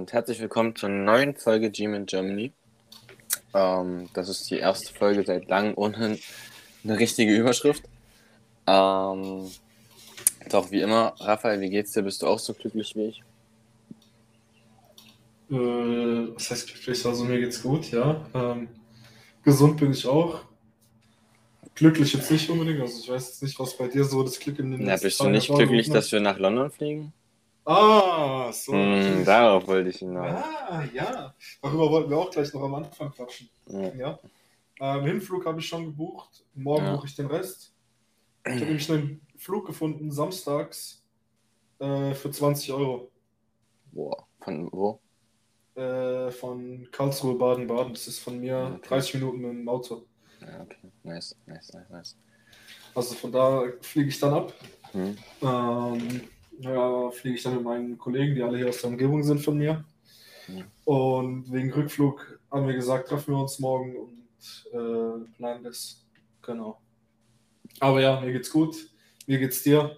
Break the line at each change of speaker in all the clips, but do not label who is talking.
und herzlich willkommen zur neuen Folge Gym in Germany. Ähm, das ist die erste Folge seit langem ohne eine richtige Überschrift. Ähm, doch wie immer, Raphael, wie geht's dir? Bist du auch so glücklich wie ich?
Äh, was heißt glücklich? Also mir geht's gut, ja. Ähm, gesund bin ich auch. Glücklich jetzt nicht unbedingt. Also ich weiß jetzt nicht, was bei dir so das Glück in den
Na, bist du nicht glücklich, dass wir nach London fliegen?
Ah, so.
Mm, darauf wollte ich hinaus.
Ah, ja. Darüber wollten wir auch gleich noch am Anfang quatschen.
Ja.
Ja. Ähm, Hinflug habe ich schon gebucht. Morgen
Ja.
buche ich den Rest. Ich habe nämlich einen Flug gefunden, samstags, äh, für 20 Euro.
Boah, von wo?
Äh, von Karlsruhe, Baden-Baden. Das ist von mir
Okay.
30 Minuten mit dem Auto.
Ja, okay. Nice, nice, nice, nice.
Also von da fliege ich dann ab.
Hm.
Ähm, ja, fliege ich dann mit meinen Kollegen, die alle hier aus der Umgebung sind von mir.
Ja.
Und wegen Rückflug haben wir gesagt, treffen wir uns morgen und äh, planen das. Genau. Aber ja, mir geht's gut. Wie geht's dir?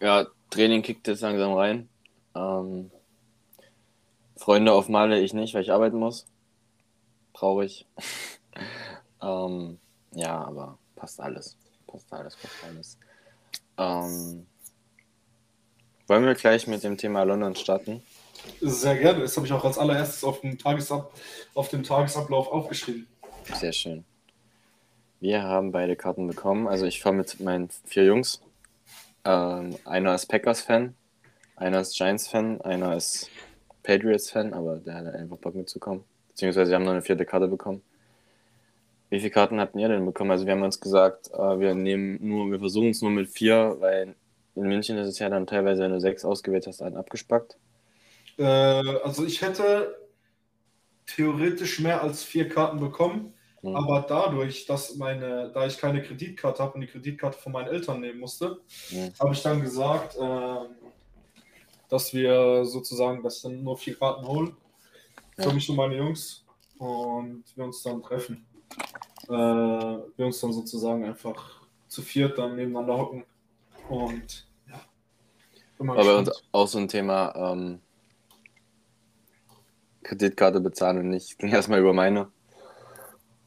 Ja, Training kickt jetzt langsam rein. Ähm, Freunde auf Male ich nicht, weil ich arbeiten muss. Traurig. ähm, ja, aber passt alles. Passt alles, passt alles. Ähm, wollen wir gleich mit dem Thema London starten?
Sehr gerne. Das habe ich auch als allererstes auf dem, Tagesab auf dem Tagesablauf aufgeschrieben.
Sehr schön. Wir haben beide Karten bekommen. Also ich fahre mit meinen vier Jungs. Ähm, einer ist Packers-Fan, einer ist Giants-Fan, einer ist Patriots-Fan, aber der hat einfach Bock mitzukommen. Beziehungsweise wir haben noch eine vierte Karte bekommen. Wie viele Karten hatten ihr denn bekommen? Also wir haben uns gesagt, äh, wir nehmen nur, wir versuchen es nur mit vier, weil in München ist es ja dann teilweise, wenn du sechs ausgewählt hast, einen abgespackt.
Äh, also ich hätte theoretisch mehr als vier Karten bekommen,
Hm.
aber dadurch, dass meine, da ich keine Kreditkarte habe und die Kreditkarte von meinen Eltern nehmen musste,
Hm.
habe ich dann gesagt, ähm, dass wir sozusagen das dann nur vier Karten holen für
Ja.
mich und meine Jungs und wir uns dann treffen. Äh, wir uns dann sozusagen einfach zu viert dann nebeneinander hocken und
Aber bei uns auch so ein Thema ähm, Kreditkarte bezahlen und nicht. Ging erstmal über meine.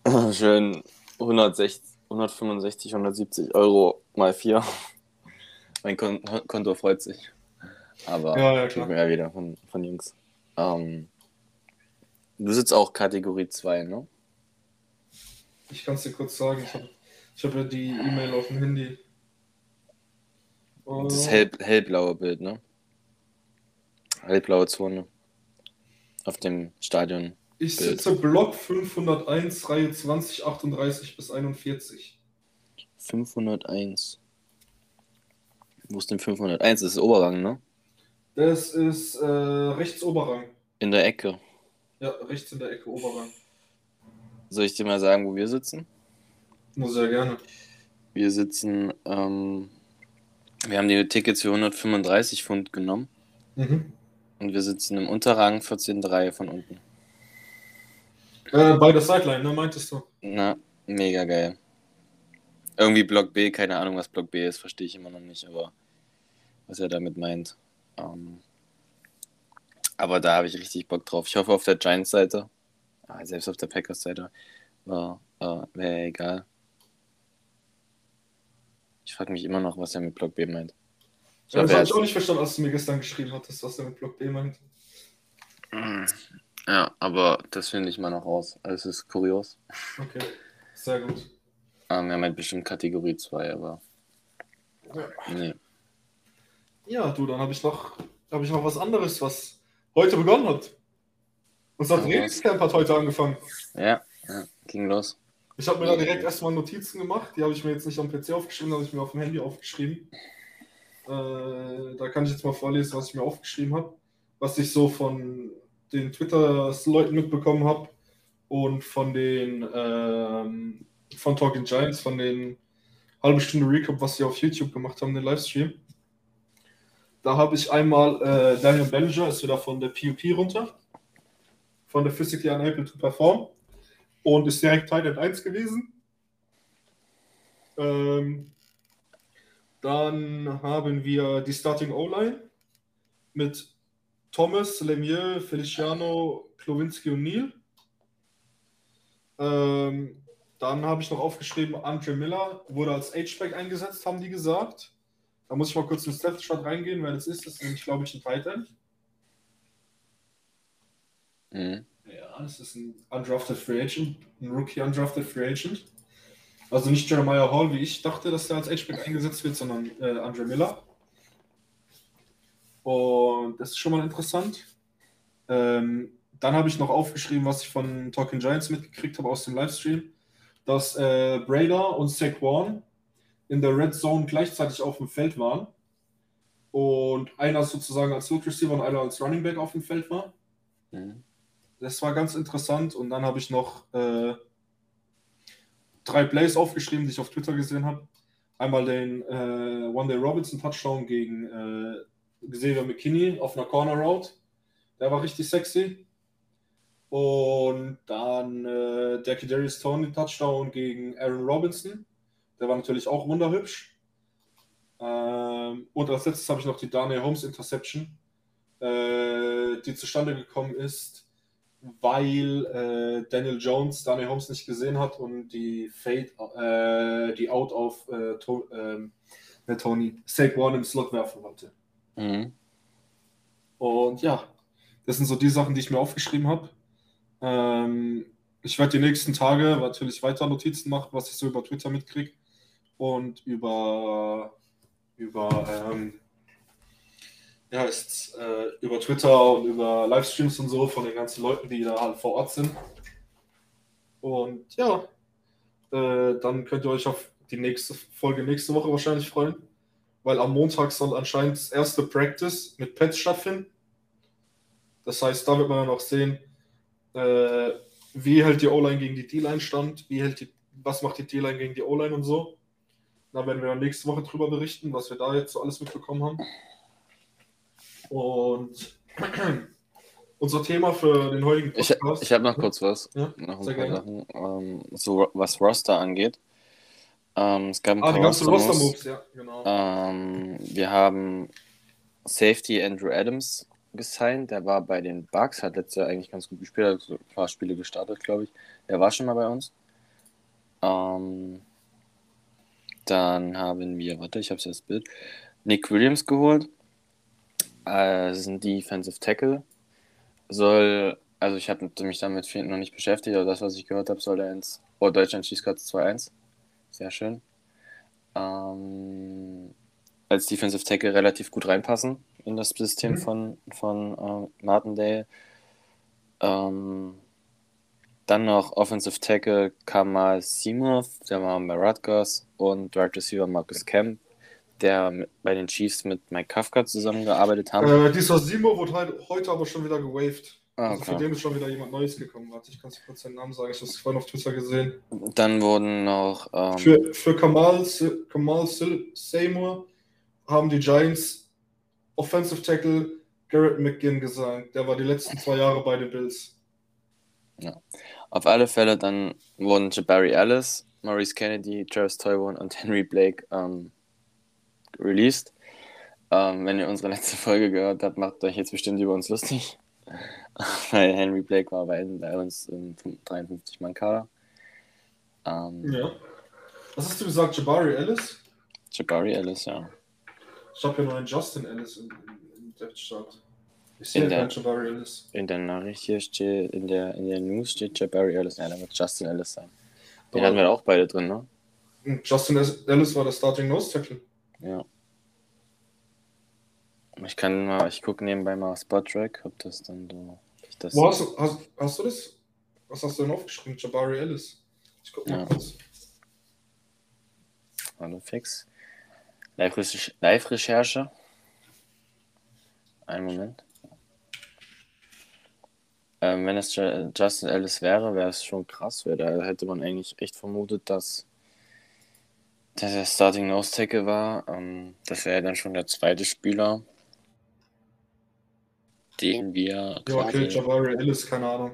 Schön 160, 165, 170 Euro mal 4. Mein Kon Konto freut sich. Aber
Ja, ja, klar.
ja wieder von, von Jungs. Ähm, du sitzt auch Kategorie 2, ne?
Ich kann es dir kurz sagen, ich habe ich hab ja die E-Mail auf dem Handy. Oh,
Das hell, hellblaue Bild, ne? Hellblaue Zone. Auf dem Stadion.
ich sitze Block 501, Reihe 20, 38 bis 41.
501. Wo ist denn 501? Das ist Oberrang, ne?
Das ist äh, rechts Oberrang.
In der Ecke.
Ja, rechts in der Ecke Oberrang.
Soll ich dir mal sagen, wo wir sitzen?
Nur sehr gerne.
Wir sitzen, ähm, wir haben die Tickets für 135 Pfund genommen
Mhm.
und wir sitzen im Unterrang 14.3 von unten.
Äh, bei der Sideline, ne, meintest du?
Na, mega geil. Irgendwie Block B, keine Ahnung, was Block B ist, verstehe ich immer noch nicht, aber was er damit meint. Ähm, aber da habe ich richtig Bock drauf. Ich hoffe auf der Giants-Seite, ah, selbst auf der Packers-Seite, war, äh, wäre egal. Ich frage mich immer noch, was er mit Block B meint. Ich
Ja, das habe ich auch nicht verstanden, als du mir gestern geschrieben hattest, was er mit Block B meint.
Ja, aber das finde ich mal noch raus. Es ist kurios.
Okay, sehr gut.
Ähm, er meint bestimmt Kategorie 2, aber
Ja.
nee.
Ja, du, dann habe ich noch, habe ich noch was anderes, was heute begonnen hat. Unser
was?
Trainingscamp hat heute angefangen.
Ja, ja, ging los.
Ich habe mir da direkt erstmal Notizen gemacht. Die habe ich mir jetzt nicht am PC aufgeschrieben, habe ich mir auf dem Handy aufgeschrieben. Äh, da kann ich jetzt mal vorlesen, was ich mir aufgeschrieben habe. Was ich so von den Twitter-Leuten mitbekommen habe und von den ähm, von Talking Giants, von den halbe Stunde Recap, was sie auf YouTube gemacht haben, den Livestream. Da habe ich einmal äh, Daniel Bellinger, ist wieder von der PUP runter, von der Physically Unable to Perform und ist direkt Teil 1 gewesen. Ähm, dann haben wir die Starting O-Line mit Thomas, Lemieux, Feliciano, Klowinski und Neil. Ähm, dann habe ich noch aufgeschrieben, Andre Miller wurde als H-Back eingesetzt, haben die gesagt. Da muss ich mal kurz ins Death-Chart reingehen, wer das ist. Das ist nämlich, glaube ich, ein Tight End. Mhm. Ja, das ist ein undrafted Free Agent, ein Rookie undrafted Free Agent. Also nicht Jeremiah Hall, wie ich dachte, dass der als H-Back eingesetzt wird, sondern äh, Andre Miller. Und das ist schon mal interessant. Ähm, dann habe ich noch aufgeschrieben, was ich von Talking Giants mitgekriegt habe aus dem Livestream, dass äh, Brader und Saquon in der Red Zone gleichzeitig auf dem Feld waren. Und einer sozusagen als Slot Receiver und einer als Running Back auf dem Feld war. Mhm. Das war ganz interessant. Und dann habe ich noch äh, drei Plays aufgeschrieben, die ich auf Twitter gesehen habe. Einmal den äh, One Day Robinson Touchdown gegen äh, Xavier McKinney auf einer Corner Route. Der war richtig sexy. Und dann äh, der Kadarius Tony Touchdown gegen Aaron Robinson. Der war natürlich auch wunderhübsch. Ähm, und als letztes habe ich noch die Daniel Holmes Interception, äh, die zustande gekommen ist, weil äh, Daniel Jones Daniel Holmes nicht gesehen hat und die Fade, äh, die Out auf äh, to ähm, Tony Saquon im Slot werfen wollte. Mhm. Und ja, das sind so die Sachen, die ich mir aufgeschrieben habe. Ähm, ich werde die nächsten Tage natürlich weiter Notizen machen, was ich so über Twitter mitkriege und über, über ähm, ja, ist, äh, über Twitter und über Livestreams und so von den ganzen Leuten, die da halt vor Ort sind. Und ja, äh, dann könnt ihr euch auf die nächste Folge nächste Woche wahrscheinlich freuen, weil am Montag soll anscheinend das erste Practice mit Pets stattfinden. Das heißt, da wird man ja noch sehen, äh, wie hält die O-Line gegen die D-Line stand, wie hält die, was macht die D-Line gegen die O-Line und so. Da werden wir dann nächste Woche drüber berichten, was wir da jetzt so alles mitbekommen haben. Und unser Thema für den heutigen
Podcast. Ich, ich habe noch kurz was. Ja, noch paar Sachen, ähm, so was Roster angeht. Ähm, es gab ein ah, die ganzen Roster-Moves, ja, genau. Ähm, wir haben Safety Andrew Adams gesigned. Der war bei den Bucks, hat letztes Jahr eigentlich ganz gut gespielt, hat so ein paar Spiele gestartet, glaube ich. Der war schon mal bei uns. Ähm, dann haben wir, warte, ich habe es das Bild, Nick Williams geholt. Äh, ist ein Defensive Tackle. Soll, also ich habe mich damit noch nicht beschäftigt, aber das, was ich gehört habe, soll er ins Oh, Deutschland schießt gerade 2-1. Sehr schön. Ähm, als Defensive Tackle relativ gut reinpassen in das System mhm. von, von äh, Martindale. Ähm, dann noch Offensive Tackle Kamal Seymour, der war bei Rutgers und Right Receiver Marcus Kemp, der bei den Chiefs mit Mike Kafka zusammengearbeitet haben.
Äh, dieser Seymour wurde halt heute aber schon wieder gewaved. Ah, okay. Also für den ist schon wieder jemand Neues gekommen. Warte, ich kann es kurz seinen Namen sagen. Ich habe es vorhin auf Twitter gesehen.
Dann wurden noch.
Ähm, für, für Kamal, Kamal Seymour haben die Giants Offensive Tackle Garrett McGinn gesagt. Der war die letzten zwei Jahre bei den Bills.
Ja. Auf alle Fälle dann wurden Jabari Ellis, Maurice Kennedy, Travis Toivonen und Henry Blake ähm, released. Ähm, wenn ihr unsere letzte Folge gehört habt, macht euch jetzt bestimmt über uns lustig. Weil Henry Blake war bei, bei uns im 53-Mann-Kader.
Ähm, ja. Was hast du gesagt, Jabari Ellis?
Jabari Ellis, ja.
Ich habe hier nur einen Justin Ellis im, im Depth Chart.
Ich sehe keinen Jabari Ellis. In der Nachricht hier steht, in der, in der News steht Jabari Ellis. Ja, da wird Justin Ellis sein. Den Aber hatten wir auch beide drin, ne?
Justin Ellis war der Starting Nose Tackle.
Ja. Ich kann mal, ich gucke nebenbei mal Spot Track, ob das dann so.
Das Wo hast du, hast, hast du das? Was hast du denn aufgeschrieben? Jabari Ellis. Ich guck mal ja. kurz.
Hallo fix. Live-Recherche. Einen Moment. Ähm, wenn es Justin Ellis wäre, wäre es schon krass. Wär, da hätte man eigentlich echt vermutet, dass der Starting Nose Tackle war. Ähm, das wäre dann schon der zweite Spieler, den wir.
Ja, okay, Jabari Ellis, keine Ahnung.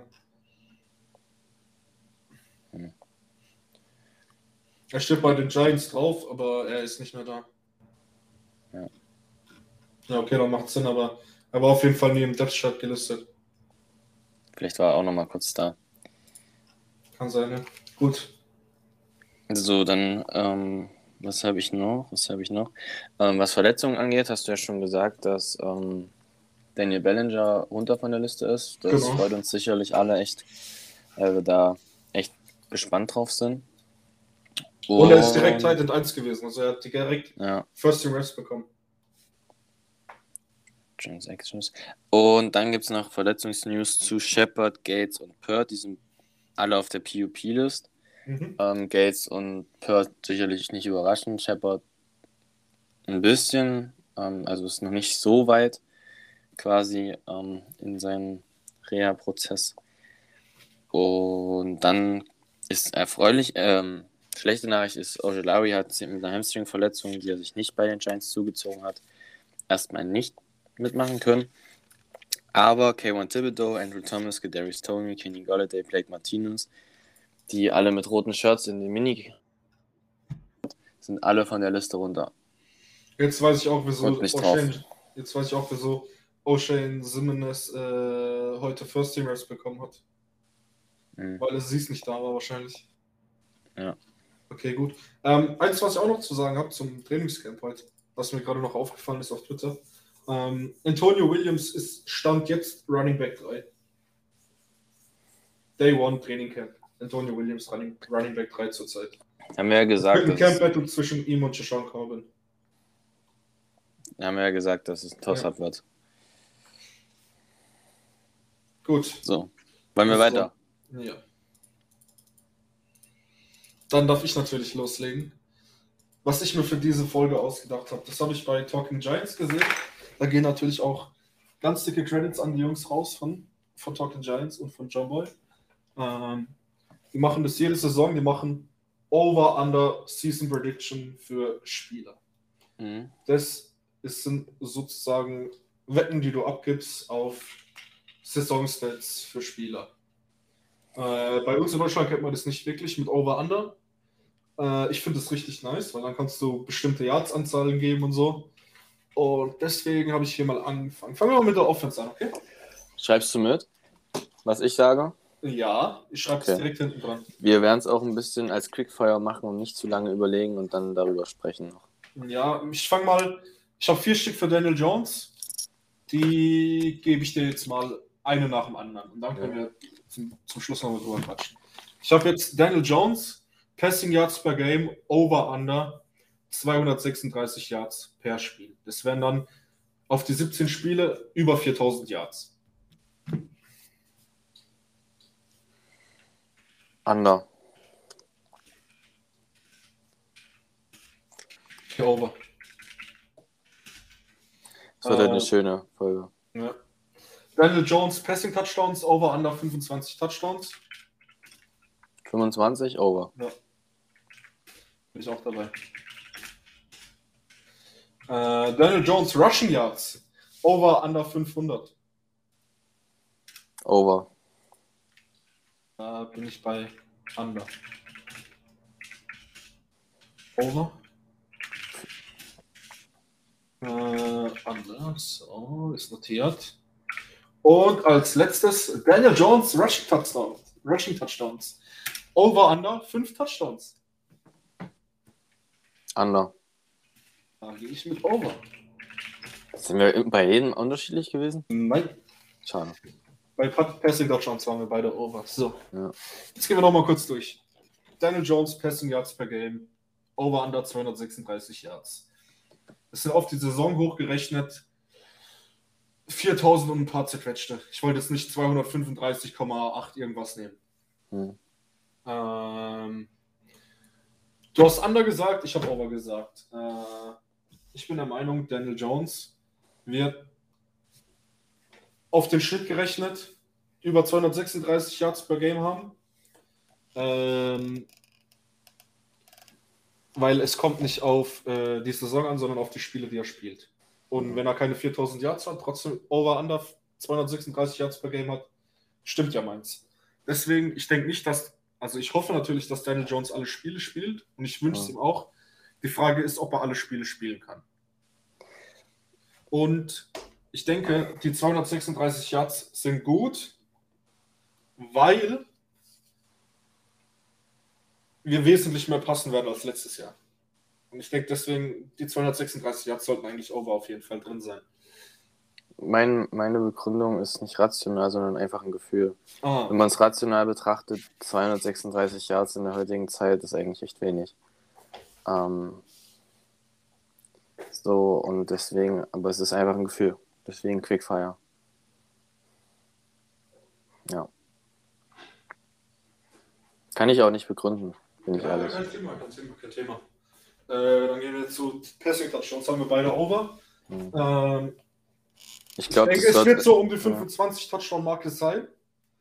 Hm. Er steht bei den Giants drauf, aber er ist nicht mehr da. Ja. Ja, okay, dann macht Sinn, aber Er war auf jeden Fall neben Depth Chart gelistet.
Vielleicht war er auch noch mal kurz da.
Kann sein, ne? Gut.
So, dann, ähm, was habe ich noch? Was habe ich noch? Ähm, was Verletzungen angeht, hast du ja schon gesagt, dass ähm, Daniel Bellinger runter von der Liste ist. Das
Genau.
freut uns sicherlich alle echt, weil wir da echt gespannt drauf sind.
Und er ist direkt Titan 1 gewesen. Also er hat direkt
Ja,
First Team Reps bekommen.
Transactions. Und dann gibt es noch Verletzungsnews zu Shepard, Gates und Pert. Die sind alle auf der PUP-List.
Mhm.
Ähm, Gates und Pert sicherlich nicht überraschend. Shepard ein bisschen, ähm, also ist noch nicht so weit quasi ähm, in seinem Reha-Prozess. Und dann ist erfreulich, ähm, schlechte Nachricht ist, Ojolari hat mit einer Hamstring-Verletzung, die er sich nicht bei den Giants zugezogen hat, erstmal nicht mitmachen können. Aber K1 Thibodeau, Andrew Thomas, Kadarius Tony, Kenny Golladay, Blake Martinez, die alle mit roten Shirts in die Mini sind alle von der Liste runter.
Jetzt weiß ich auch, wieso
drauf.
Jetzt weiß ich auch, wieso O'Shane Simmons äh, heute First Team Reps bekommen hat.
Mhm.
Weil es nicht da war wahrscheinlich.
Ja.
Okay, gut. Ähm, eins, was ich auch noch zu sagen habe zum Trainingscamp heute, was mir gerade noch aufgefallen ist auf Twitter. Ähm, Antonio Williams ist Stand jetzt Running Back 3. Day One Training Camp. Antonio Williams Running, Running Back 3 zurzeit.
Haben wir ja gesagt,
Ein Camp Battle zwischen ihm und Jashawn Corbin.
haben wir ja gesagt, dass es ein Toss-Up wird.
Gut.
So, wollen wir weiter?
Ja. Dann darf ich natürlich loslegen. Was ich mir für diese Folge ausgedacht habe, das habe ich bei Talking Giants gesehen. Da gehen natürlich auch ganz dicke Credits an die Jungs raus von, von Talking Giants und von John Boy. Ähm, die machen das jede Saison, die machen Over-Under Season Prediction für Spieler.
Mhm.
Das ist, sind sozusagen Wetten, die du abgibst auf Saisonstats für Spieler. Äh, bei uns in Deutschland kennt man das nicht wirklich mit Over-Under. Äh, ich finde das richtig nice, weil dann kannst du bestimmte Yards-Anzahlen geben und so. Und deswegen habe ich hier mal angefangen. Fangen wir mal mit der Offense an, okay?
Schreibst du mit, was ich sage?
Ja, ich schreibe es
Okay.
direkt hinten dran.
Wir werden es auch ein bisschen als Quickfire machen und nicht zu lange überlegen und dann darüber sprechen noch.
Ja, ich fange mal. Ich habe vier Stück für Daniel Jones. Die gebe ich dir jetzt mal eine nach dem anderen. Und dann können wir zum, zum Schluss noch mal drüber quatschen. Ich habe jetzt Daniel Jones, Passing Yards per Game, Over Under 236 Yards per Spiel. Das wären dann auf die 17 Spiele über 4000 Yards.
Under.
Over.
Das wird halt eine
Äh,
schöne Folge.
Ja. Daniel Jones, Passing Touchdowns, Over Under 25 Touchdowns.
25 over.
Bin ich auch dabei. Äh, Daniel Jones, Rushing Yards. Over under 500.
Over.
Da bin ich bei Under. Over. Äh, under. So, ist notiert. Und als letztes Daniel Jones, Rushing Touchdowns. Rushing Touchdowns. Over under 5 Touchdowns.
Under.
Da gehe ich mit Over.
Sind wir bei jedem unterschiedlich gewesen?
Nein.
Schade.
Bei Passing Touchdowns waren wir beide over. So.
Ja.
Jetzt gehen wir nochmal kurz durch. Daniel Jones, Passing Yards per Game. Over under 236 Yards. Das sind auf die Saison hochgerechnet 4000 und ein paar zerquetschte. Ich wollte jetzt nicht 235,8 irgendwas nehmen.
Hm.
Ähm, du hast Under gesagt, ich habe Over gesagt. Äh, ich bin der Meinung, Daniel Jones wird auf den Schnitt gerechnet über 236 Yards per Game haben. Ähm, weil es kommt nicht auf äh, die Saison an, sondern auf die Spiele, die er spielt. Und wenn er keine 4000 Yards hat, trotzdem over under 236 Yards per Game hat, stimmt ja meins. Deswegen, ich denke nicht, dass, also ich hoffe natürlich, dass Daniel Jones alle Spiele spielt und ich wünsche es
Ja.
ihm auch. Die Frage ist, ob er alle Spiele spielen kann. Und Ich denke, die 236 Yards sind gut, weil wir wesentlich mehr passen werden als letztes Jahr. Und ich denke deswegen, die 236 Yards sollten eigentlich over auf jeden Fall drin sein.
Mein, meine Begründung ist nicht rational, sondern einfach ein Gefühl. Ah. Wenn man es rational betrachtet, 236 Yards in der heutigen Zeit ist eigentlich echt wenig. Ähm, so, und deswegen, aber es ist einfach ein Gefühl. Deswegen Quickfire. Ja. Kann ich auch nicht begründen, bin ich ja, ehrlich.
Kein Thema, kein Thema, kein Thema. Äh, dann gehen wir zu Passing Touchdowns. Haben wir beide over. Hm. Ähm, ich glaube, es wird so um die 25 ja. Touchdown-Marke sein.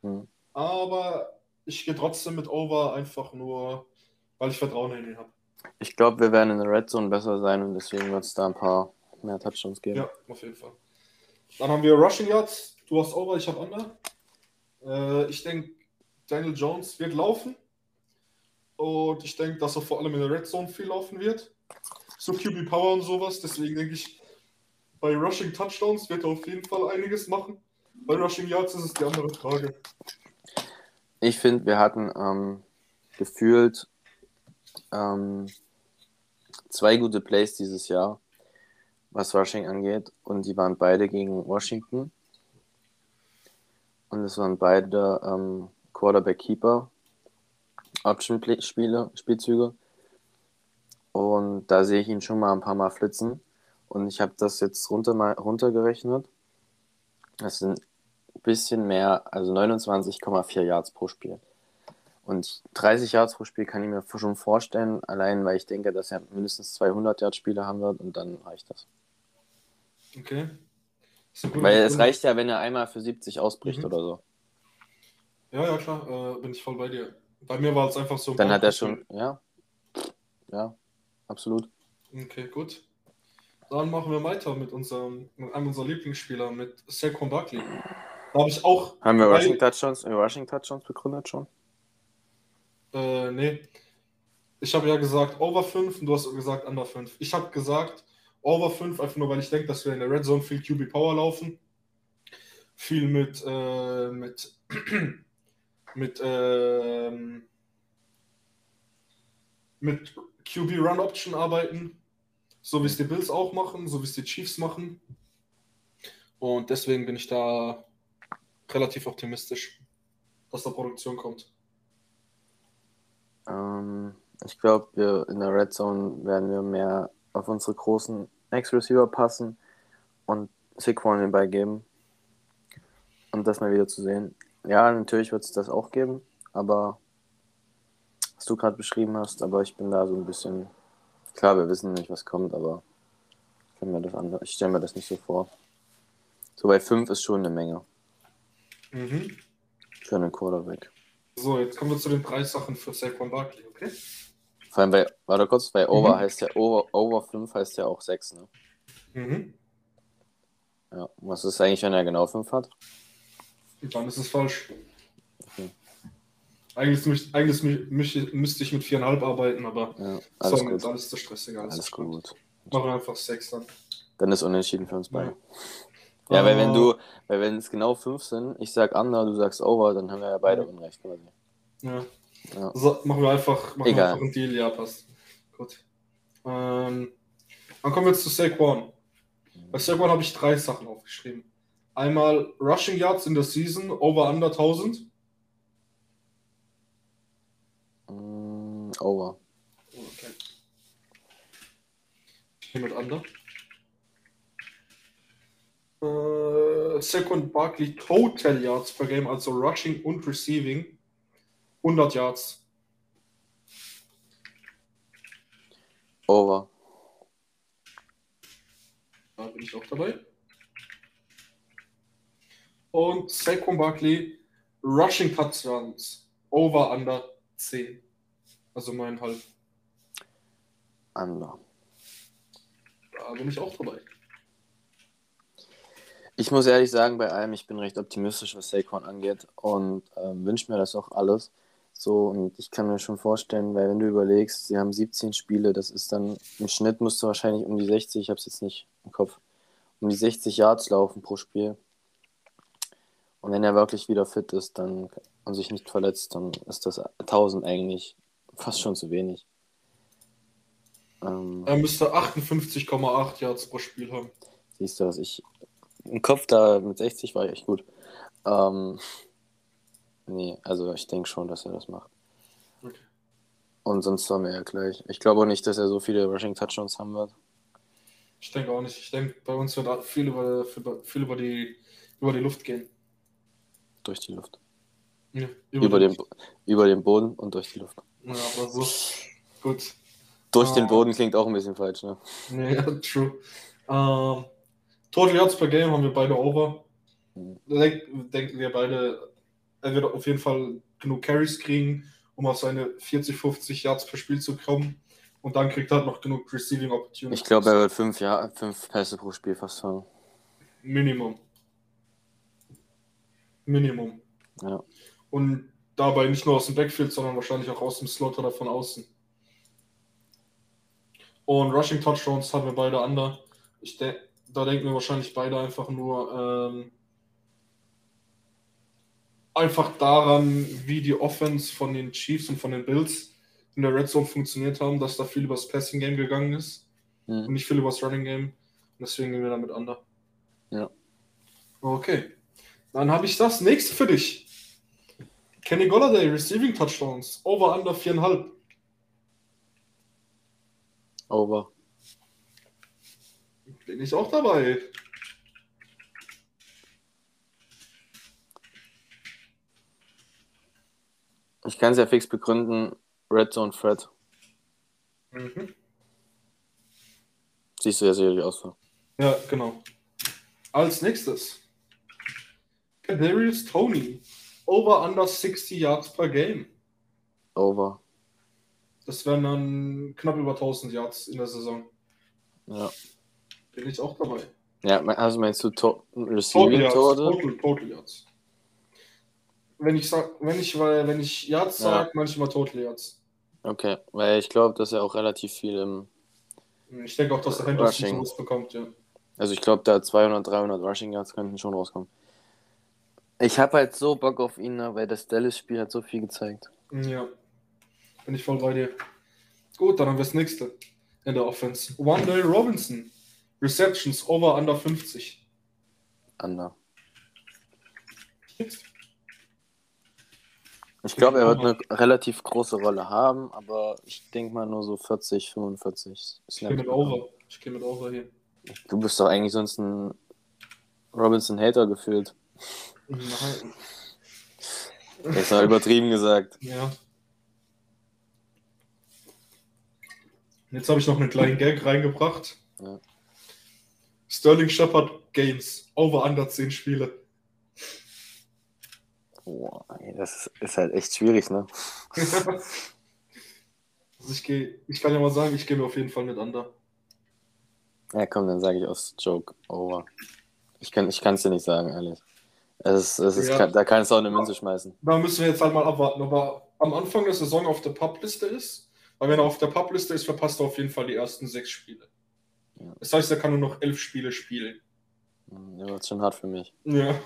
Hm. Aber ich gehe trotzdem mit over, einfach nur, weil ich Vertrauen in ihn habe.
Ich glaube, wir werden in der Red Zone besser sein und deswegen wird es da ein paar mehr Touchdowns geben.
Ja, auf jeden Fall. Dann haben wir Rushing Yards. Du hast Over, ich habe Under. Äh, ich denke, Daniel Jones wird laufen. Und ich denke, dass er vor allem in der Red Zone viel laufen wird. So QB Power und sowas. Deswegen denke ich, bei Rushing Touchdowns wird er auf jeden Fall einiges machen. Bei Rushing Yards ist es die andere Frage.
Ich finde, wir hatten ähm, gefühlt ähm, zwei gute Plays dieses Jahr was Rushing angeht. Und die waren beide gegen Washington. Und es waren beide ähm, Quarterback-Keeper, Option-Spiele, Spielzüge. Und da sehe ich ihn schon mal ein paar Mal flitzen. Und ich habe das jetzt runter mal runtergerechnet. Das sind ein bisschen mehr, also 29,4 Yards pro Spiel. Und 30 Yards pro Spiel kann ich mir schon vorstellen, allein weil ich denke, dass er mindestens 200 Yards Spiele haben wird und dann reicht das. Okay. Weil es reicht ja, wenn er einmal für 70 ausbricht mhm. oder so.
Ja, ja, klar, äh, bin ich voll bei dir. Bei mir war es einfach so.
Dann hat er schon, ja. Ja, absolut.
Okay, gut. Dann machen wir weiter mit unserem, mit einem unserer Lieblingsspieler, mit Saquon Buckley. Da habe ich auch.
Haben wir Rushing Touchdowns, Rushing Touchdowns begründet schon?
Äh, nee. Ich habe ja gesagt Over 5 und du hast gesagt Under 5. Ich habe gesagt Over 5, einfach nur, weil ich denke, dass wir in der Red Zone viel QB Power laufen. Viel mit, äh, mit, mit, äh, mit QB Run Option arbeiten. So wie es die Bills auch machen, so wie es die Chiefs machen. Und deswegen bin ich da relativ optimistisch, dass da Produktion kommt.
Ähm, ich glaube, in der Red Zone werden wir mehr auf unsere großen Ex-Receiver passen und Saquon den Ball geben. Und das mal wieder zu sehen. Ja, natürlich wird es das auch geben, aber was du gerade beschrieben hast, aber ich bin da so ein bisschen. Klar, wir wissen nicht, was kommt, aber ich, mir das andere, ich stelle mir das nicht so vor. So bei 5 ist schon eine Menge. Mhm. Für einen Quarterback.
So, jetzt kommen wir zu den Preissachen für Saquon Barkley, okay?
Vor allem bei, warte kurz, bei Over mhm. heißt ja, Over, Over 5 heißt ja auch 6, ne? Mhm. Ja, was ist eigentlich, wenn er genau 5 hat?
Dann ist es falsch. Okay. Eigentlich, eigentlich müsste ich mit 4,5 arbeiten, aber ja, alles sorry, gut. alles zu stressig. Alles, alles gut. Machen wir einfach 6 dann.
Dann ist unentschieden für uns beide. Ja, ja weil wenn du, weil wenn es genau 5 sind, ich sag Under, du sagst Over, dann haben wir ja beide Unrecht quasi.
Ja. Ja. So, machen wir einfach, machen Egal. Wir einfach einen Deal, ja, passt. Gut. Ähm, dann kommen wir jetzt zu Saquon. Bei Saquon habe ich drei Sachen aufgeschrieben. Einmal Rushing Yards in der Season, over under 1000.
Mm, over. Okay.
Hier mit under. Äh, Saquon Barkley Total Yards per Game, also Rushing und Receiving. 100 Yards.
Over.
Da bin ich auch dabei. Und Saquon Barkley, Rushing Touchdowns, over under 10. Also mein halb.
Under.
Da bin ich auch dabei.
Ich muss ehrlich sagen, bei allem, ich bin recht optimistisch, was Saquon angeht und äh, wünsche mir das auch alles. So, und ich kann mir schon vorstellen, weil wenn du überlegst, sie haben 17 Spiele, das ist dann im Schnitt musst du wahrscheinlich um die 60, ich habe es jetzt nicht im Kopf, um die 60 Yards laufen pro Spiel. Und wenn er wirklich wieder fit ist dann, und sich nicht verletzt, dann ist das 1000 eigentlich fast schon zu wenig.
Ähm, er müsste 58,8 Yards pro Spiel haben.
Siehst du, was ich. Im Kopf da mit 60 war ich echt gut. Ähm, nee, also ich denke schon, dass er das macht. Okay. Und sonst haben wir ja gleich. Ich glaube auch nicht, dass er so viele Rushing Touchdowns haben wird.
Ich denke auch nicht. Ich denke, bei uns wird viel über, viel über, die, über die Luft gehen.
Durch die Luft. Ja, über, über, den, über den Boden und durch die Luft.
Ja, aber so. Gut.
Durch uh, den ah. Boden klingt auch ein bisschen falsch, ne?
Ja, true. Uh, Total Yards per Game haben wir beide over. Mhm. Denk, denken wir beide, er wird auf jeden Fall genug Carries kriegen, um auf seine 40, 50 Yards per Spiel zu kommen. Und dann kriegt er halt noch genug Receiving Opportunities.
Ich glaube, er wird fünf, ja, fünf Pässe pro Spiel fast fangen.
Minimum. Minimum.
Ja.
Und dabei nicht nur aus dem Backfield, sondern wahrscheinlich auch aus dem Slot oder von außen. Und Rushing Touchdowns haben wir beide under. Ich de da denken wir wahrscheinlich beide einfach nur ähm, einfach daran, wie die Offense von den Chiefs und von den Bills in der Red Zone funktioniert haben, dass da viel übers Passing Game gegangen ist mhm. und nicht viel übers Running Game. Und deswegen gehen wir damit under.
Ja.
Okay. Dann habe ich das nächste für dich. Kenny Golladay, Receiving Touchdowns, over under 4,5.
Over.
Bin ich auch dabei.
Ich kann es ja fix begründen. Red Zone Fred. Mhm. Siehst du ja sicherlich aus.
Ja, genau. Als nächstes. Kadarius Tony. Over under 60 Yards per Game.
Over.
Das wären dann knapp über 1000 Yards in der Saison.
Ja.
Bin ich auch dabei.
Ja, also meinst du to Receiving Total,
total, total Yards. Wenn ich sag, wenn ich, weil, wenn ich Yards ja. sage, manchmal Total Yards.
Okay, weil ich glaube, dass er auch relativ viel im.
Ich denke auch, dass er Rushing bekommt, ja.
Also ich glaube, da 200, 300 Rushing Yards könnten schon rauskommen. Ich habe halt so Bock auf ihn, ne, weil das Dallas-Spiel hat so viel gezeigt.
Ja, bin ich voll bei dir. Gut, dann haben wir das nächste in der Offense. One Day Robinson. Receptions over under 50.
Under. Ich glaube, er wird eine relativ große Rolle haben, aber ich denke mal nur so 40, 45.
Ich gehe mit Over. Ich gehe mit Over hier.
Du bist doch eigentlich sonst ein Robinson-Hater gefühlt.
Nein.
Das war übertrieben gesagt.
Ja. Jetzt habe ich noch einen kleinen Gag reingebracht.
Ja.
Sterling Shepard Games. Over under 10 Spiele.
Boah, das ist halt echt schwierig, ne?
also ich, geh, ich kann ja mal sagen, ich gehe mir auf jeden Fall mit under.
Ja, komm, dann sage ich aus Joke over. Ich kann es ich dir nicht sagen, ehrlich. Es es ist, ja. Da kannst du auch eine Münze schmeißen.
Da müssen wir jetzt halt mal abwarten, ob er am Anfang der Saison auf der Publiste ist. Weil wenn er auf der Publiste ist, verpasst er auf jeden Fall die ersten sechs Spiele. Ja. Das heißt, er kann nur noch elf Spiele spielen.
Ja, das ist schon hart für mich.
Ja.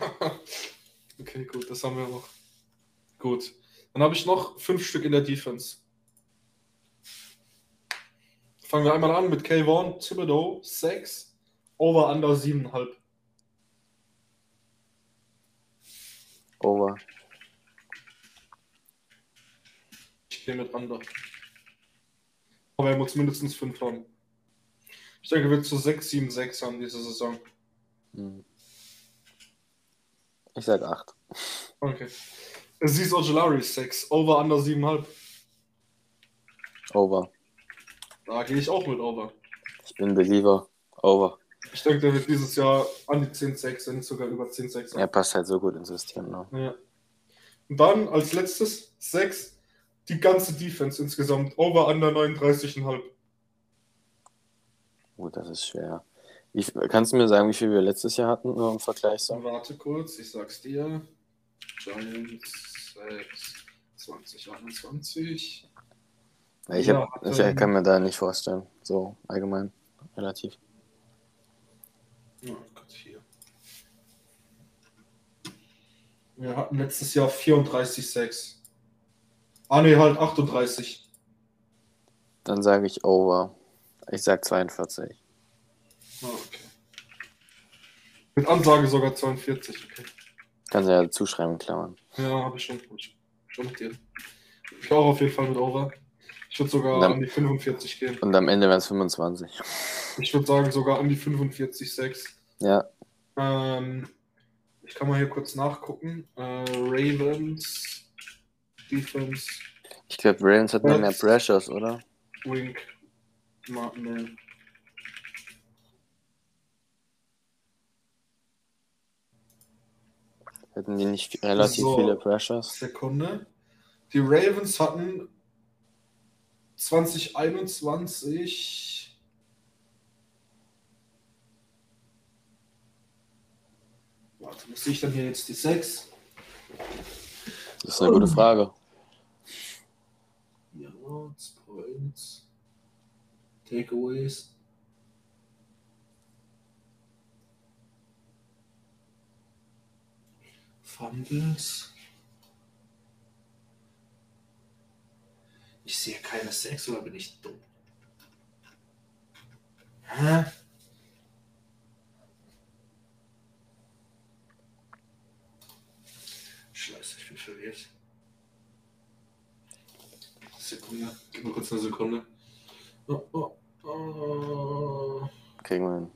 Okay, gut, das haben wir noch. Gut. Dann habe ich noch fünf Stück in der Defense. Fangen wir einmal an mit K1, Thibodeau, 6, Over Under 7,5.
Over.
Ich gehe mit Under. Aber er muss mindestens 5 haben. Ich denke, wird zu 6, 7, 6 haben diese Saison.
Hm. Ich sag 8.
Okay. Aziz Ojolari 6. Over under 7,5.
Over.
Da gehe ich auch mit Over.
Ich bin Believer. Over.
Ich denke, der wird dieses Jahr an die 10,6, wenn nicht sogar über 10,6.
Er passt halt so gut ins System. Ne?
Ja. Und dann als letztes 6. Die ganze Defense insgesamt. Over under 39,5.
Gut, das ist schwer. Wie, kannst du mir sagen, wie viel wir letztes Jahr hatten, nur im Vergleich? So?
Warte kurz, ich sag's dir. Giants 6, 2021.
Ich, ja, ich kann mir da nicht vorstellen, so allgemein, relativ.
Oh Gott, hier. Wir hatten letztes Jahr 34,6. Ah, ne, halt 38.
Dann sage ich over. Ich sag 42.
Ah, okay. Mit Ansage sogar 42, okay.
Kannst du ja zuschreiben, Klammern.
Ja, habe ich schon. Schon notiert. Ich auch auf jeden Fall mit Over. Ich würde sogar
Dann-
an die 45 gehen.
Und am Ende wären es 25.
Ich würde sagen sogar an die 45,6.
Ja,
Ähm, ich kann mal hier kurz nachgucken. Äh, Ravens, Defense,
ich glaube, Ravens hat noch mehr. Pressures, oder?
Wink, Martin.
Hätten die nicht relativ
So.
viele Pressures?
Sekunde. Die Ravens hatten 2021 Warte, sehe ich dann hier jetzt die 6?
Das ist eine gute Frage.
Yards, Points, Takeaways. Fumbles. Ich sehe keine 6 oder bin ich dumm? Hä? Scheiße, ich bin verwirrt. Sekunde. Gib mir kurz eine Sekunde. Oh, oh, oh.
Kriegen wir hin.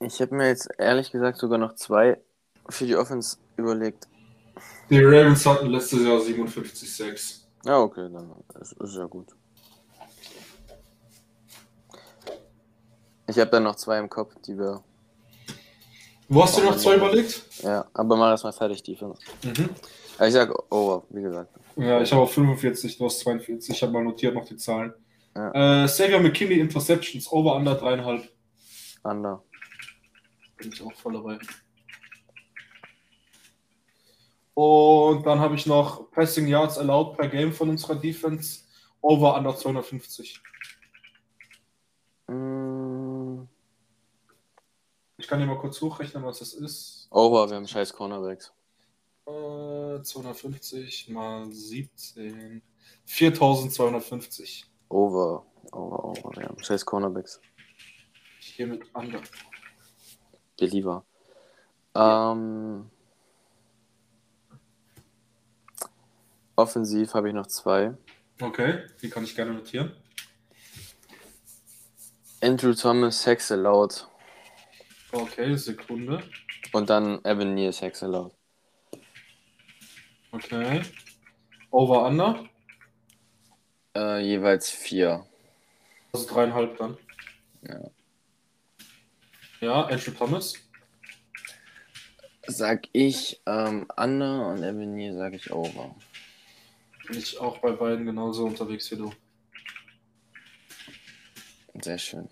Ich habe mir jetzt ehrlich gesagt sogar noch zwei für die Offense überlegt.
Die Ravens hatten letztes Jahr 57,6.
Ja, okay, dann ist, ist ja gut. Ich habe dann noch zwei im Kopf, die wir.
Wo hast du noch zwei überlegt?
Ja, aber mal fertig, Defense.
Mhm.
Ja, ich sag over, wie gesagt.
Ja, ich habe auch 45, du hast 42. Ich habe mal notiert noch die Zahlen.
Ja.
Äh, Xavier McKinney Interceptions, over under 3,5.
Under.
Bin ich auch voll dabei. Und dann habe ich noch Passing Yards allowed per Game von unserer Defense, over under 250.
Mm,
Ich kann dir mal kurz hochrechnen, was das ist.
over, wir haben scheiß Cornerbacks.
Äh, 250 mal 17. 4250.
Over, over, over, wir haben scheiß Cornerbacks.
Ich gehe mit under.
Believer. Ähm, offensiv habe ich noch zwei.
Okay, die kann ich gerne notieren.
Andrew Thomas, Sex allowed.
Okay, Sekunde.
Und dann Evan Neal, Sex allowed.
Okay. Over under.
Äh, jeweils vier.
Also dreieinhalb dann.
Ja.
Ja, Andrew Thomas.
Sag ich ähm, under und Evan Neal sag ich over.
Bin ich auch bei beiden genauso unterwegs wie du.
Sehr schön.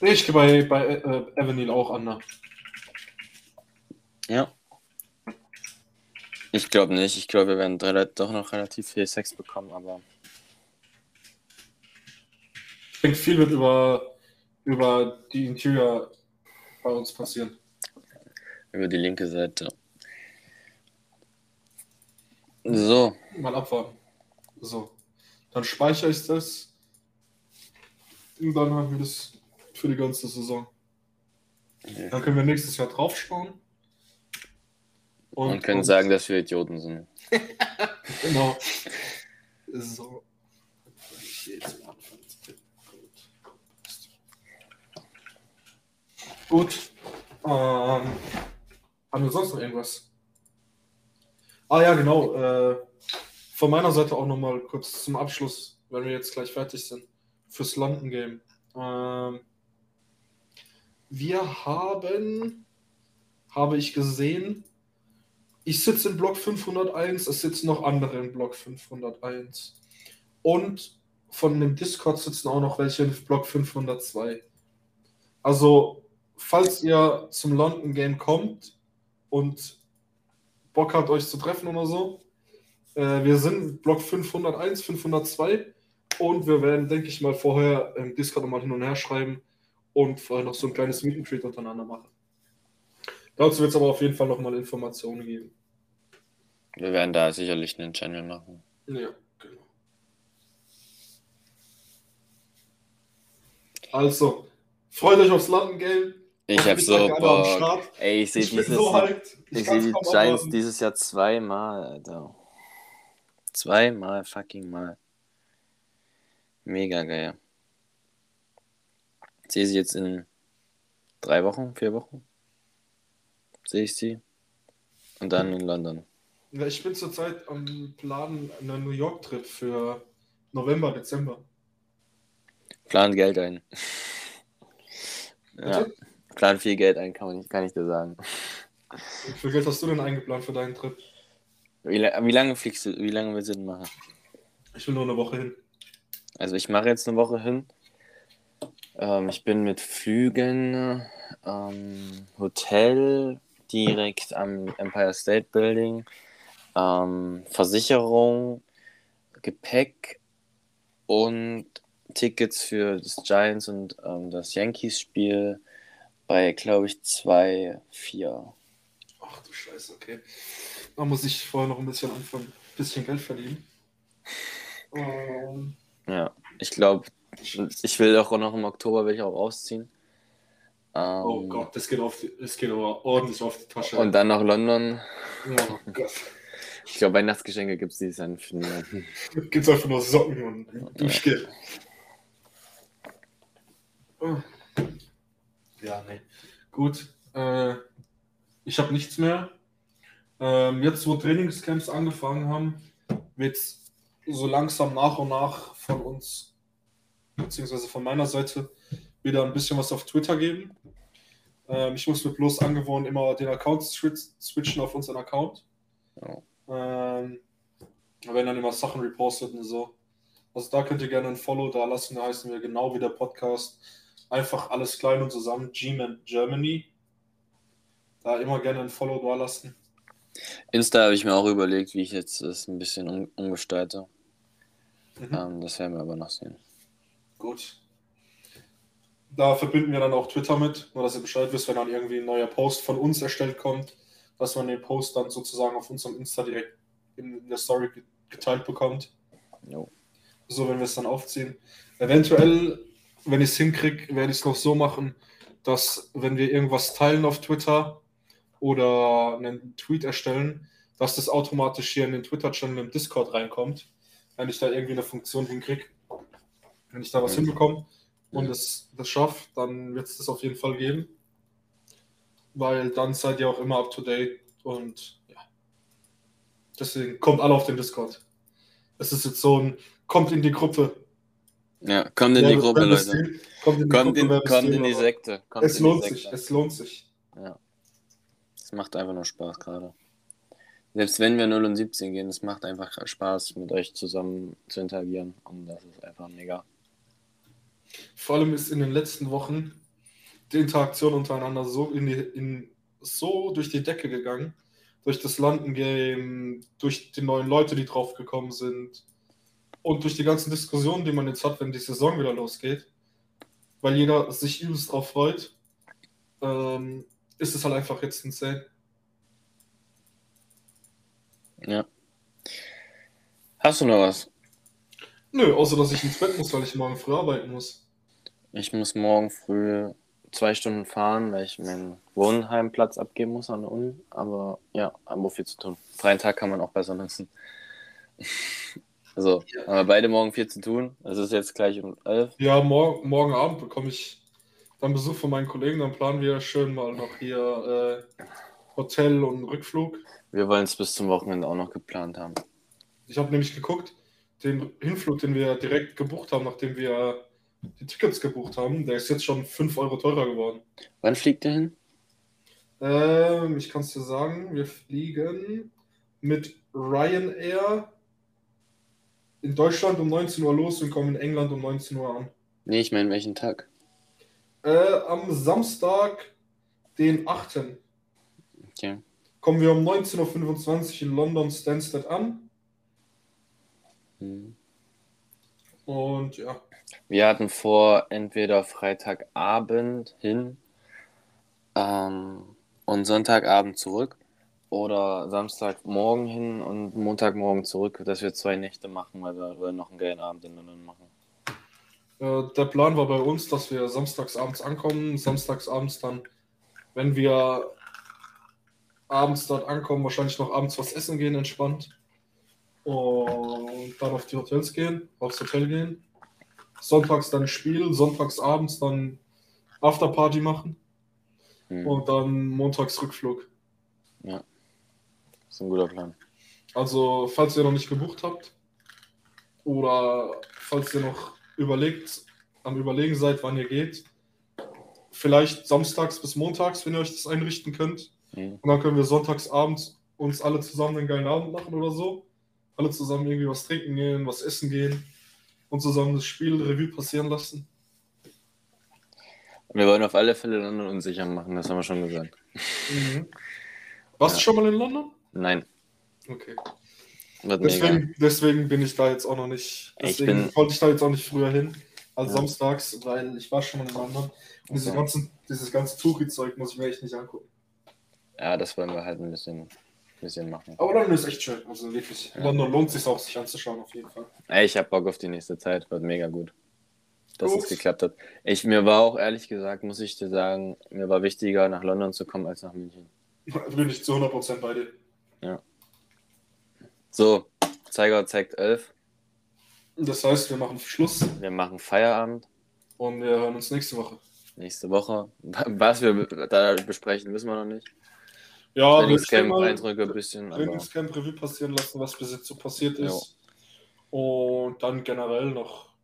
Ich gehe bei, bei äh, Evanil auch under.
Ja. Ich glaube nicht. Ich glaube, wir werden doch noch relativ viel Sex bekommen, aber
Ich denke, viel wird über, über die Interior bei uns passieren.
über die linke Seite. So,
Mal abwarten. So. Dann speichere ich das. Und dann haben wir das für die ganze Saison. Dann können wir nächstes Jahr draufschauen.
und können sagen, dass wir Idioten sind.
Genau. So. Gut. Ähm, haben wir sonst noch irgendwas? Ah ja, genau. Äh, von meiner Seite auch nochmal kurz zum Abschluss, wenn wir jetzt gleich fertig sind, fürs London Game. Ähm, wir haben, habe ich gesehen, ich sitze in Block 501, es sitzen noch andere in Block 501. Und von dem Discord sitzen auch noch welche in Block 502. Also, falls ihr zum London Game kommt und Bock habt, euch zu treffen oder so, äh, wir sind Block 501, 502. Und wir werden, denke ich mal, vorher im Discord nochmal hin und her schreiben und vorher noch so ein kleines Meet and Greet untereinander machen. Dazu wird es aber auf jeden Fall nochmal Informationen geben.
Wir werden da sicherlich einen Channel machen.
Ja, genau. Also, freut euch aufs Landengame.
Ich hab so Bock. Ey, ich sehe dieses,
so
ich
kann's
die Giants dieses Jahr zweimal, Alter. Zweimal fucking mal. Mega geil. Ich sehe sie jetzt in drei Wochen, vier Wochen. Sehe ich sie. Und dann in London.
Ja, ich bin zurzeit am Planen einer New York-Trip für November, Dezember.
Plan Geld ein. Ja,
Bitte?
Plan viel Geld ein, kann, man, kann ich dir sagen.
Wie viel Geld hast du denn eingeplant für deinen Trip?
Wie, wie lange fliegst du? Wie lange willst du denn machen?
Ich will nur eine Woche hin.
Also ich mache jetzt eine Woche hin. Ähm, ich bin mit Flügen, ähm, Hotel direkt am Empire State Building, ähm, Versicherung, Gepäck und Tickets für das Giants und ähm, das Yankees-Spiel bei, glaube ich, 2, 4.
Ach du Scheiße, okay. Da muss ich vorher noch ein bisschen anfangen, ein bisschen Geld verdienen. Ähm,
Ja, ich glaube, ich will auch noch im Oktober will ich auch ausziehen. Ähm,
oh Gott, das geht, auf die, das geht aber ordentlich auf die Tasche.
Und dann nach London.
oh Gott.
Ich glaube, Weihnachtsgeschenke gibt es dieses Jahr für niemanden.
Gibt's einfach nur Socken und Duschgel. Oh. Ja, nee. Gut. Äh, ich habe nichts mehr. Ähm, jetzt, wo Trainingscamps angefangen haben, wird so langsam nach und nach von uns, beziehungsweise von meiner Seite, wieder ein bisschen was auf Twitter geben. Ähm, ich muss mir bloß angewohnt immer den Account switch- switchen auf unseren Account.
Ja.
Ähm, werden dann immer Sachen repostet und so. Also da könnt ihr gerne ein Follow da lassen. Da heißen wir genau wie der Podcast. Einfach alles klein und zusammen. G-Man Germany. Da immer gerne ein Follow da lassen.
Insta habe ich mir auch überlegt, wie ich jetzt das ein bisschen um, umgestalte.
Mhm.
Ähm, das werden wir aber noch sehen.
Gut. Da verbinden wir dann auch Twitter mit, nur dass ihr Bescheid wisst, wenn dann irgendwie ein neuer Post von uns erstellt kommt, dass man den Post dann sozusagen auf unserem Insta direkt in der Story ge- geteilt bekommt.
Jo.
So, wenn wir es dann aufziehen. Eventuell, wenn ich es hinkriege, werde ich es noch so machen, dass wenn wir irgendwas teilen auf Twitter oder einen Tweet erstellen, dass das automatisch hier in den Twitter-Channel im Discord reinkommt, wenn ich da irgendwie eine Funktion hinkriege. Wenn ich da was hinbekomme und es das schaffe, dann wird es das auf jeden Fall geben. Weil dann seid ihr auch immer up to date und ja. Deswegen kommt alle auf den Discord. Es ist jetzt so ein, kommt in die Gruppe.
Ja, kommt in die
Wer-
Gruppe, Leute.
Kommt in die
Kommt
Gruppe,
in,
bis
kommt in die Sekte. Kommt
Es
die
lohnt
Sekte.
sich, es lohnt sich.
Es macht einfach nur Spaß gerade. Selbst wenn wir 0 und 17 gehen, es macht einfach Spaß, mit euch zusammen zu interagieren. Und das ist einfach mega.
Vor allem ist in den letzten Wochen die Interaktion untereinander so, in die, in, so durch die Decke gegangen. Durch das Landengame, durch die neuen Leute, die draufgekommen sind und durch die ganzen Diskussionen, die man jetzt hat, wenn die Saison wieder losgeht. Weil jeder sich übelst drauf freut, ähm, ist es halt einfach jetzt insane.
Ja. Hast du noch was?
Nö, außer dass ich ins Bett muss, weil ich morgen früh arbeiten muss.
Ich muss morgen früh zwei Stunden fahren, weil ich meinen Wohnheimplatz abgeben muss an der Uni. Aber ja, haben wir viel zu tun. Freien Tag kann man auch besser nutzen. Also, haben wir beide morgen viel zu tun. Es ist jetzt gleich um 11.
Ja, morgen, morgen Abend bekomme ich dann Besuch von meinen Kollegen. Dann planen wir schön mal noch hier äh, Hotel und Rückflug.
Wir wollen es bis zum Wochenende auch noch geplant haben.
Ich habe nämlich geguckt, den Hinflug, den wir direkt gebucht haben, nachdem wir die Tickets gebucht haben, der ist jetzt schon 5 Euro teurer geworden.
Wann fliegt ihr hin?
Ähm, ich kann es dir sagen, wir fliegen mit Ryanair in Deutschland um 19 Uhr los und kommen in England um 19 Uhr an.
Nee, ich meine, welchen Tag?
Äh, am Samstag, den 8.
Okay.
kommen wir um 19.25 Uhr in London Stansted an.
Hm.
Und ja.
Wir hatten vor, entweder Freitagabend hin ähm, und Sonntagabend zurück oder Samstagmorgen hin und Montagmorgen zurück, dass wir zwei Nächte machen, weil wir, weil noch einen geilen Abend in London machen.
Äh, der Plan war bei uns, dass wir samstagsabends ankommen, samstagsabends dann, wenn wir abends dort ankommen, wahrscheinlich noch abends was essen gehen, entspannt. Und dann auf die Hotels gehen, aufs Hotel gehen. Sonntags dann Spiel, sonntags abends dann Afterparty machen.
Hm.
Und dann montags Rückflug.
Das ist ein guter Plan.
Also, falls ihr noch nicht gebucht habt oder falls ihr noch überlegt, am Überlegen seid, wann ihr geht, vielleicht samstags bis montags, wenn ihr euch das einrichten könnt.
Hm.
Und dann können wir sonntags abends uns alle zusammen einen geilen Abend machen oder so. Alle zusammen irgendwie was trinken gehen, was essen gehen und zusammen das Spiel Revue passieren lassen.
Wir wollen auf alle Fälle London unsicher machen, das haben wir schon gesagt.
Warst du
Ja.
schon mal in London?
Nein,
Okay. Deswegen, deswegen bin ich da jetzt auch noch nicht.
Ich
Deswegen
bin-
wollte ich da jetzt auch nicht früher hin als
Ja.
samstags, weil ich war schon mal in London. Und diese
Okay.
ganzen, dieses ganze Touri-Zeug muss ich mir echt nicht angucken.
Ja, das wollen wir halt ein bisschen, bisschen machen.
Aber London ist echt schön. Also wirklich.
Ja.
London lohnt sich auch, sich anzuschauen, auf jeden Fall.
Ey, ich hab Bock auf die nächste Zeit, wird mega gut. Dass
Gut.
es geklappt hat. Ich, mir war auch ehrlich gesagt, muss ich dir sagen, mir war wichtiger, nach London zu kommen, als nach München.
Bin ich zu 100% bei dir.
So, Zeiger zeigt 11.
Das heißt, wir machen Schluss
Wir machen Feierabend.
und wir hören uns nächste Woche.
Nächste Woche. Was wir da besprechen, wissen wir noch nicht.
Ja,
Trainingscamp,
mal
Eindrücke ein bisschen.
Trainingscamp Revue passieren lassen, was bis jetzt so passiert
Jo.
ist. Und dann generell noch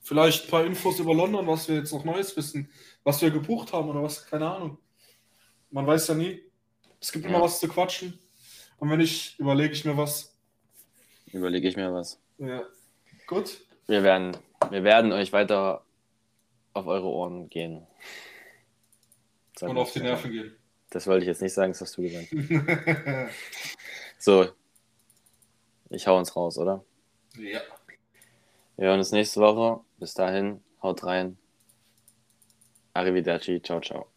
vielleicht ein paar Infos über London, was wir jetzt noch Neues wissen, was wir gebucht haben oder was, keine Ahnung. Man weiß ja nie. Es gibt immer
Ja.
was zu quatschen. Und wenn nicht, überlege ich mir was.
überlege ich mir was.
Ja. Gut.
Wir werden, wir werden euch weiter auf eure Ohren gehen. Sag
Und auf die Nerven gehen.
Das wollte ich jetzt nicht sagen, das hast du gesagt. So. Ich hau uns raus, oder?
ja.
Wir hören uns nächste Woche. Bis dahin, haut rein. Arrivederci, ciao, ciao.